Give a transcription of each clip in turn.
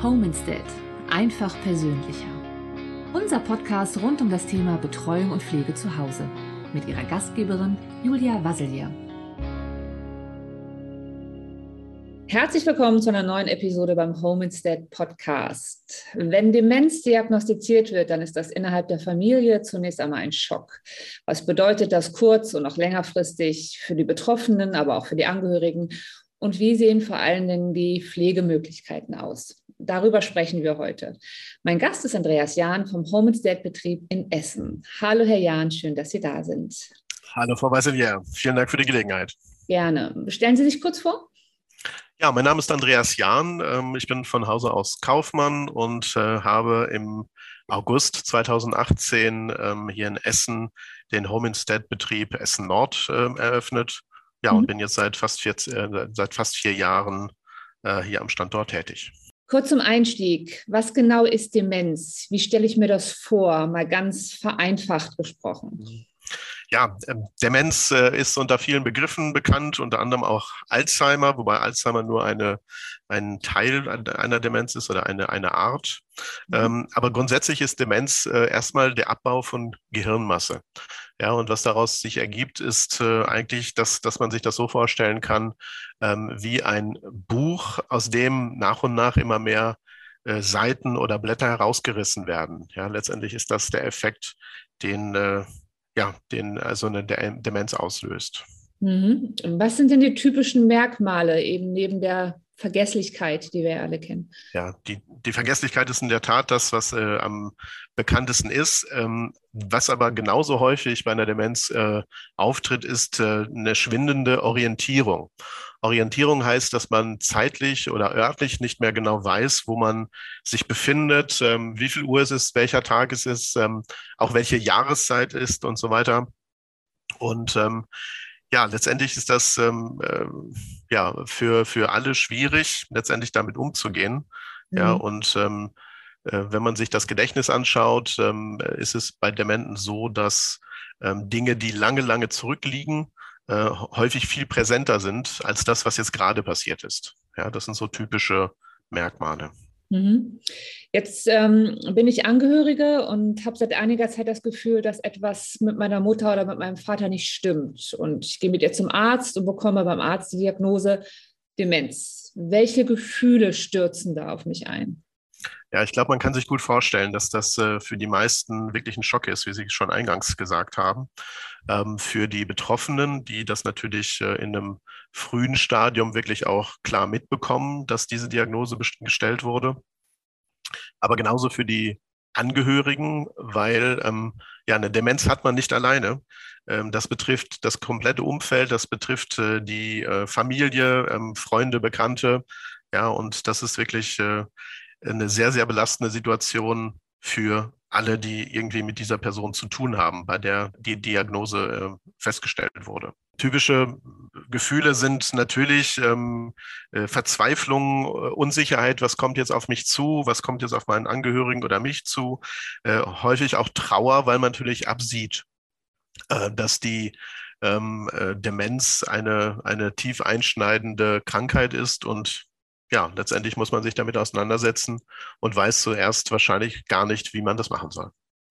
Home Instead. Einfach persönlicher. Unser Podcast rund um das Thema Betreuung und Pflege zu Hause mit ihrer Gastgeberin Julia Wasselier. Herzlich willkommen zu einer neuen Episode beim Home Instead Podcast. Wenn Demenz diagnostiziert wird, dann ist das innerhalb der Familie zunächst einmal ein Schock. Was bedeutet das kurz- und auch längerfristig für die Betroffenen, aber auch für die Angehörigen? Und wie sehen vor allen Dingen die Pflegemöglichkeiten aus? Darüber sprechen wir heute. Mein Gast ist Andreas Jahn vom Home Instead Betrieb in Essen. Hallo, Herr Jahn, schön, dass Sie da sind. Hallo, Frau Weisselier. Vielen Dank für die Gelegenheit. Gerne. Stellen Sie sich kurz vor. Ja, mein Name ist Andreas Jahn. Ähm, ich bin von Hause aus Kaufmann und äh, habe im August 2018 ähm, hier in Essen den Home Instead Betrieb Essen Nord ähm, eröffnet. Ja, und mhm. bin jetzt seit fast, vier, äh, seit fast vier Jahren äh, hier am Standort tätig. Kurz zum Einstieg. Was genau ist Demenz? Wie stelle ich mir das vor? Mal ganz vereinfacht gesprochen. Ja, ähm, Demenz äh, ist unter vielen Begriffen bekannt, unter anderem auch Alzheimer, wobei Alzheimer nur eine, ein Teil einer Demenz ist oder eine, eine Art. Mhm. Ähm, aber grundsätzlich ist Demenz äh, erstmal der Abbau von Gehirnmasse. Ja, und was daraus sich ergibt, ist äh, eigentlich, dass, dass man sich das so vorstellen kann, ähm, wie ein Buch, aus dem nach und nach immer mehr äh, Seiten oder Blätter herausgerissen werden. Ja, letztendlich ist das der Effekt, den, äh, ja, den also eine Demenz auslöst. Mhm. Was sind denn die typischen Merkmale eben neben der Vergesslichkeit, die wir alle kennen. Ja, die, die Vergesslichkeit ist in der Tat das, was äh, am bekanntesten ist. Ähm, was aber genauso häufig bei einer Demenz äh, auftritt, ist äh, eine schwindende Orientierung. Orientierung heißt, dass man zeitlich oder örtlich nicht mehr genau weiß, wo man sich befindet, ähm, wie viel Uhr es ist, welcher Tag es ist, ähm, auch welche Jahreszeit ist und so weiter. Und ähm, ja, letztendlich ist das ähm, äh, ja für, für alle schwierig, letztendlich damit umzugehen. Mhm. Ja, und ähm, äh, wenn man sich das Gedächtnis anschaut, ähm, ist es bei Dementen so, dass ähm, Dinge, die lange, lange zurückliegen, äh, häufig viel präsenter sind als das, was jetzt gerade passiert ist. Ja, das sind so typische Merkmale. Mhm. Jetzt ähm, bin ich Angehörige und habe seit einiger Zeit das Gefühl, dass etwas mit meiner Mutter oder mit meinem Vater nicht stimmt. Und ich gehe mit ihr zum Arzt und bekomme beim Arzt die Diagnose Demenz. Welche Gefühle stürzen da auf mich ein? Ja, ich glaube, man kann sich gut vorstellen, dass das äh, für die meisten wirklich ein Schock ist, wie Sie schon eingangs gesagt haben. Ähm, für die Betroffenen, die das natürlich äh, in einem frühen Stadium wirklich auch klar mitbekommen, dass diese Diagnose gestellt wurde. Aber genauso für die Angehörigen, weil ähm, ja eine Demenz hat man nicht alleine. Ähm, das betrifft das komplette Umfeld, das betrifft äh, die äh, Familie, ähm, Freunde, Bekannte. Ja, und das ist wirklich äh, eine sehr, sehr belastende Situation für alle, die irgendwie mit dieser Person zu tun haben, bei der die Diagnose äh, festgestellt wurde. Typische Gefühle sind natürlich ähm, äh, Verzweiflung, äh, Unsicherheit, was kommt jetzt auf mich zu, was kommt jetzt auf meinen Angehörigen oder mich zu. Äh, häufig auch Trauer, weil man natürlich absieht, äh, dass die ähm, äh, Demenz eine, eine tief einschneidende Krankheit ist und ja, letztendlich muss man sich damit auseinandersetzen und weiß zuerst wahrscheinlich gar nicht, wie man das machen soll.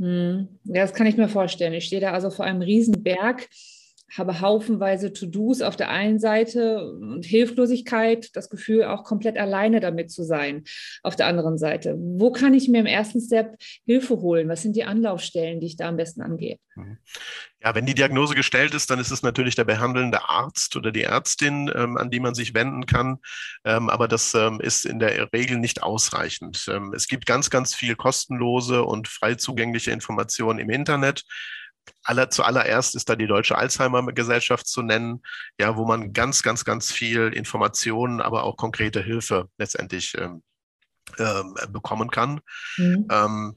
Hm. Ja, das kann ich mir vorstellen. Ich stehe da also vor einem Riesenberg habe haufenweise To-Dos auf der einen Seite und Hilflosigkeit, das Gefühl, auch komplett alleine damit zu sein auf der anderen Seite. Wo kann ich mir im ersten Step Hilfe holen? Was sind die Anlaufstellen, die ich da am besten angehe? Mhm. Ja, wenn die Diagnose gestellt ist, dann ist es natürlich der behandelnde Arzt oder die Ärztin, ähm, an die man sich wenden kann. Ähm, aber das ähm, ist in der Regel nicht ausreichend. Ähm, es gibt ganz, ganz viel kostenlose und frei zugängliche Informationen im Internet aller, zuallererst ist da die Deutsche Alzheimer-Gesellschaft zu nennen, ja, wo man ganz, ganz, ganz viel Informationen, aber auch konkrete Hilfe letztendlich ähm, ähm, bekommen kann. Mhm. Ähm,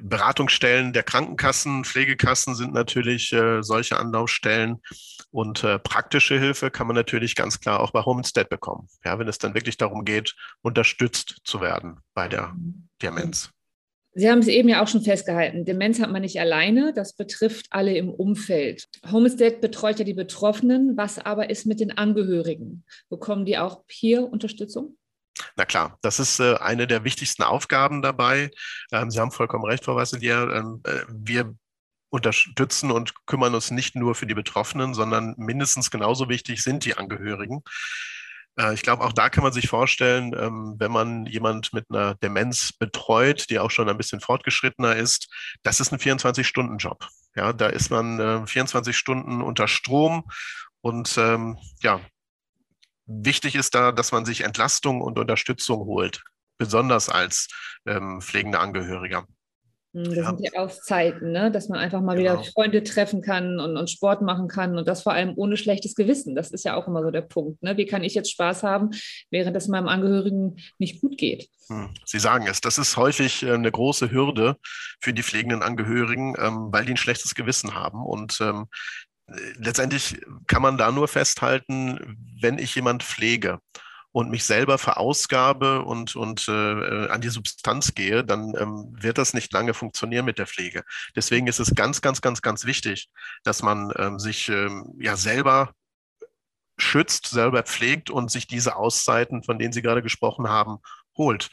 Beratungsstellen der Krankenkassen, Pflegekassen sind natürlich äh, solche Anlaufstellen und äh, praktische Hilfe kann man natürlich ganz klar auch bei Homestead bekommen. Ja, wenn es dann wirklich darum geht, unterstützt zu werden bei der mhm. Demenz. Sie haben es eben ja auch schon festgehalten. Demenz hat man nicht alleine, das betrifft alle im Umfeld. Homestead betreut ja die Betroffenen. Was aber ist mit den Angehörigen? Bekommen die auch hier Unterstützung? Na klar, das ist äh, eine der wichtigsten Aufgaben dabei. Ähm, Sie haben vollkommen recht, Frau Wasselier. Ähm, äh, wir unterstützen und kümmern uns nicht nur für die Betroffenen, sondern mindestens genauso wichtig sind die Angehörigen. Äh, ich glaube, auch da kann man sich vorstellen, ähm, wenn man jemand mit einer Demenz betreut, die auch schon ein bisschen fortgeschrittener ist, das ist ein 24-Stunden-Job. Ja, da ist man 24 äh, Stunden unter Strom und ähm, ja, wichtig ist da, dass man sich Entlastung und Unterstützung holt, besonders als ähm, pflegender Angehöriger. Hm, das ja. sind die Auszeiten, ne? dass man einfach mal genau. wieder Freunde treffen kann und, und, Sport machen kann und das vor allem ohne schlechtes Gewissen. Das ist ja auch immer so der Punkt. Ne? Wie kann ich jetzt Spaß haben, während es meinem Angehörigen nicht gut geht? Hm, Sie sagen es, das ist häufig äh, eine große Hürde für die pflegenden Angehörigen, ähm, weil die ein schlechtes Gewissen haben. Und ähm, letztendlich kann man da nur festhalten, wenn ich jemand pflege und mich selber verausgabe und, und äh, an die Substanz gehe, dann ähm, wird das nicht lange funktionieren mit der Pflege. Deswegen ist es ganz, ganz, ganz, ganz wichtig, dass man ähm, sich ähm, ja selber schützt, selber pflegt und sich diese Auszeiten, von denen Sie gerade gesprochen haben, holt.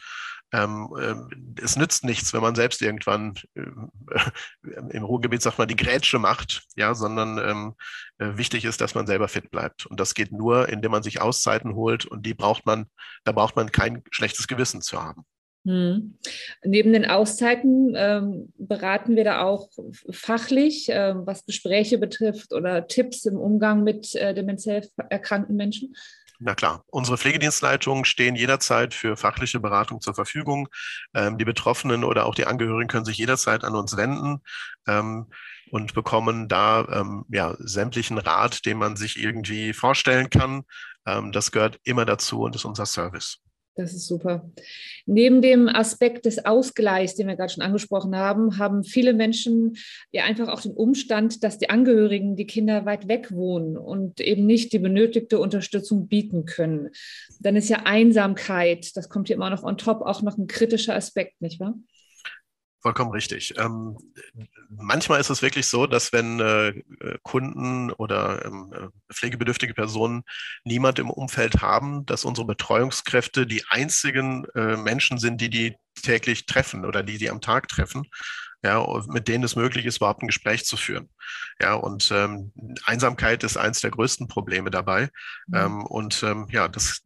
Ähm, äh, es nützt nichts, wenn man selbst irgendwann äh, im Ruhrgebiet sagt man die Grätsche macht, ja, sondern ähm, äh, wichtig ist, dass man selber fit bleibt. Und das geht nur, indem man sich Auszeiten holt und die braucht man, da braucht man kein schlechtes Gewissen zu haben. Hm. Neben den Auszeiten ähm, beraten wir da auch fachlich, äh, was Gespräche betrifft oder Tipps im Umgang mit äh, demenziell erkrankten Menschen? Na klar, unsere Pflegedienstleitungen stehen jederzeit für fachliche Beratung zur Verfügung. Ähm, die Betroffenen oder auch die Angehörigen können sich jederzeit an uns wenden ähm, und bekommen da ähm, ja, sämtlichen Rat, den man sich irgendwie vorstellen kann. Ähm, das gehört immer dazu und ist unser Service. Das ist super. Neben dem Aspekt des Ausgleichs, den wir gerade schon angesprochen haben, haben viele Menschen ja einfach auch den Umstand, dass die Angehörigen die Kinder weit weg wohnen und eben nicht die benötigte Unterstützung bieten können. Dann ist ja Einsamkeit, das kommt hier immer noch on top, auch noch ein kritischer Aspekt, nicht wahr? Vollkommen richtig. Ähm, manchmal ist es wirklich so, dass wenn äh, Kunden oder ähm, äh, pflegebedürftige Personen niemand im Umfeld haben, dass unsere Betreuungskräfte die einzigen äh, Menschen sind, die die täglich treffen oder die die am Tag treffen ja, mit denen es möglich ist, überhaupt ein Gespräch zu führen. Ja, und ähm, Einsamkeit ist eines der größten Probleme dabei. Mhm. Ähm, und ähm, ja, das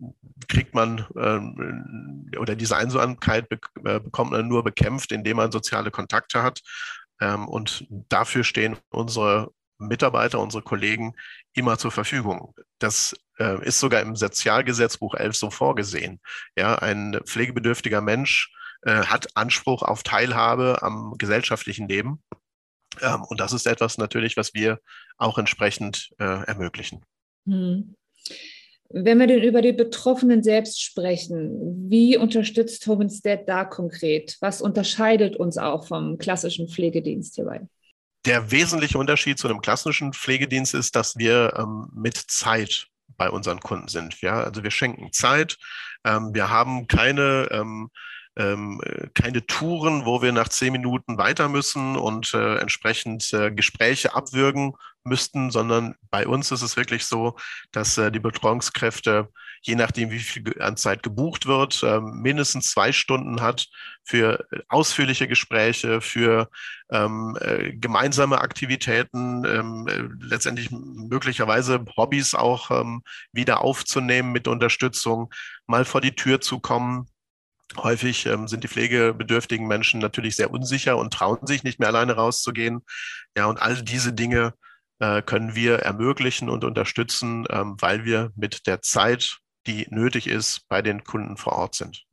kriegt man ähm, oder diese Einsamkeit be äh, bekommt man nur bekämpft, indem man soziale Kontakte hat. Ähm, und dafür stehen unsere Mitarbeiter, unsere Kollegen immer zur Verfügung. Das äh, ist sogar im Sozialgesetzbuch 11 so vorgesehen. Ja, ein pflegebedürftiger Mensch äh, hat Anspruch auf Teilhabe am gesellschaftlichen Leben. Ähm, und das ist etwas natürlich, was wir auch entsprechend äh, ermöglichen. Hm. Wenn wir denn über die Betroffenen selbst sprechen, wie unterstützt Home Instead da konkret? Was unterscheidet uns auch vom klassischen Pflegedienst hierbei? Der wesentliche Unterschied zu einem klassischen Pflegedienst ist, dass wir ähm, mit Zeit bei unseren Kunden sind. Ja? Also wir schenken Zeit. Ähm, wir haben keine ähm, ähm, keine Touren, wo wir nach zehn Minuten weiter müssen und äh, entsprechend äh, Gespräche abwürgen müssten, sondern bei uns ist es wirklich so, dass äh, die Betreuungskräfte, je nachdem, wie viel an Zeit gebucht wird, äh, mindestens zwei Stunden hat für ausführliche Gespräche, für ähm, äh, gemeinsame Aktivitäten, ähm, äh, letztendlich möglicherweise Hobbys auch ähm, wieder aufzunehmen mit Unterstützung, mal vor die Tür zu kommen, Häufig ähm, sind die pflegebedürftigen Menschen natürlich sehr unsicher und trauen sich nicht mehr alleine rauszugehen. Ja, und all diese Dinge äh, können wir ermöglichen und unterstützen, ähm, weil wir mit der Zeit, die nötig ist, bei den Kunden vor Ort sind.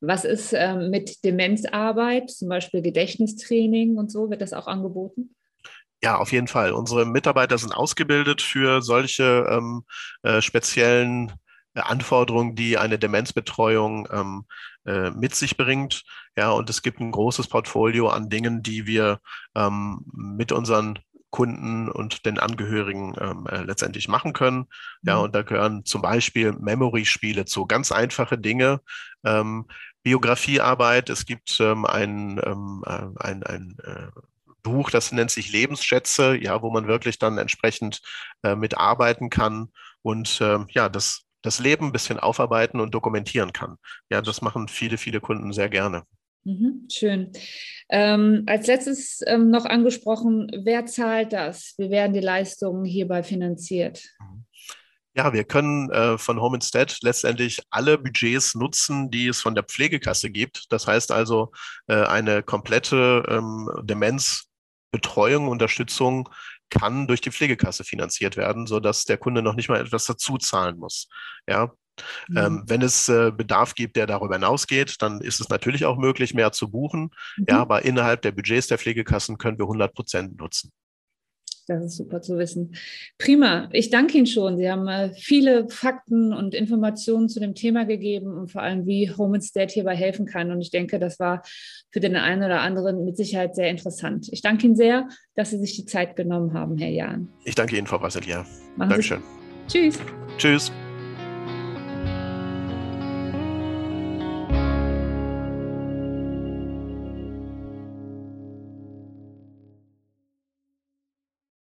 Was ist ähm, mit Demenzarbeit, zum Beispiel Gedächtnistraining und so? Wird das auch angeboten? Ja, auf jeden Fall. Unsere Mitarbeiter sind ausgebildet für solche ähm, äh, speziellen Anforderungen, die eine Demenzbetreuung ähm, äh, mit sich bringt. Ja, und es gibt ein großes Portfolio an Dingen, die wir ähm, mit unseren Kunden und den Angehörigen ähm, äh, letztendlich machen können. Ja, mhm. und da gehören zum Beispiel Memory-Spiele zu, ganz einfache Dinge. Ähm, Biografiearbeit, es gibt ähm, ein, ähm, äh, ein, ein äh, Buch, das nennt sich Lebensschätze, ja, wo man wirklich dann entsprechend äh, mitarbeiten kann. Und äh, ja, das das Leben ein bisschen aufarbeiten und dokumentieren kann. Ja, das machen viele, viele Kunden sehr gerne. Mhm, schön. Ähm, als letztes ähm, noch angesprochen, wer zahlt das? Wie werden die Leistungen hierbei finanziert? Ja, wir können äh, von Home Instead letztendlich alle Budgets nutzen, die es von der Pflegekasse gibt. Das heißt also, äh, eine komplette ähm, Demenzbetreuung, Unterstützung kann durch die Pflegekasse finanziert werden, sodass der Kunde noch nicht mal etwas dazu zahlen muss. Ja, ähm, mhm. Ähm, wenn es äh, Bedarf gibt, der darüber hinausgeht, dann ist es natürlich auch möglich, mehr zu buchen. Mhm. Ja, aber innerhalb der Budgets der Pflegekassen können wir 100 Prozent nutzen. Das ist super zu wissen. Prima. Ich danke Ihnen schon. Sie haben äh, viele Fakten und Informationen zu dem Thema gegeben und vor allem, wie Home Instead hierbei helfen kann. Und ich denke, das war für den einen oder anderen mit Sicherheit sehr interessant. Ich danke Ihnen sehr, dass Sie sich die Zeit genommen haben, Herr Jahn. Ich danke Ihnen, Frau Brasilia. Dankeschön. Sie. Tschüss. Tschüss.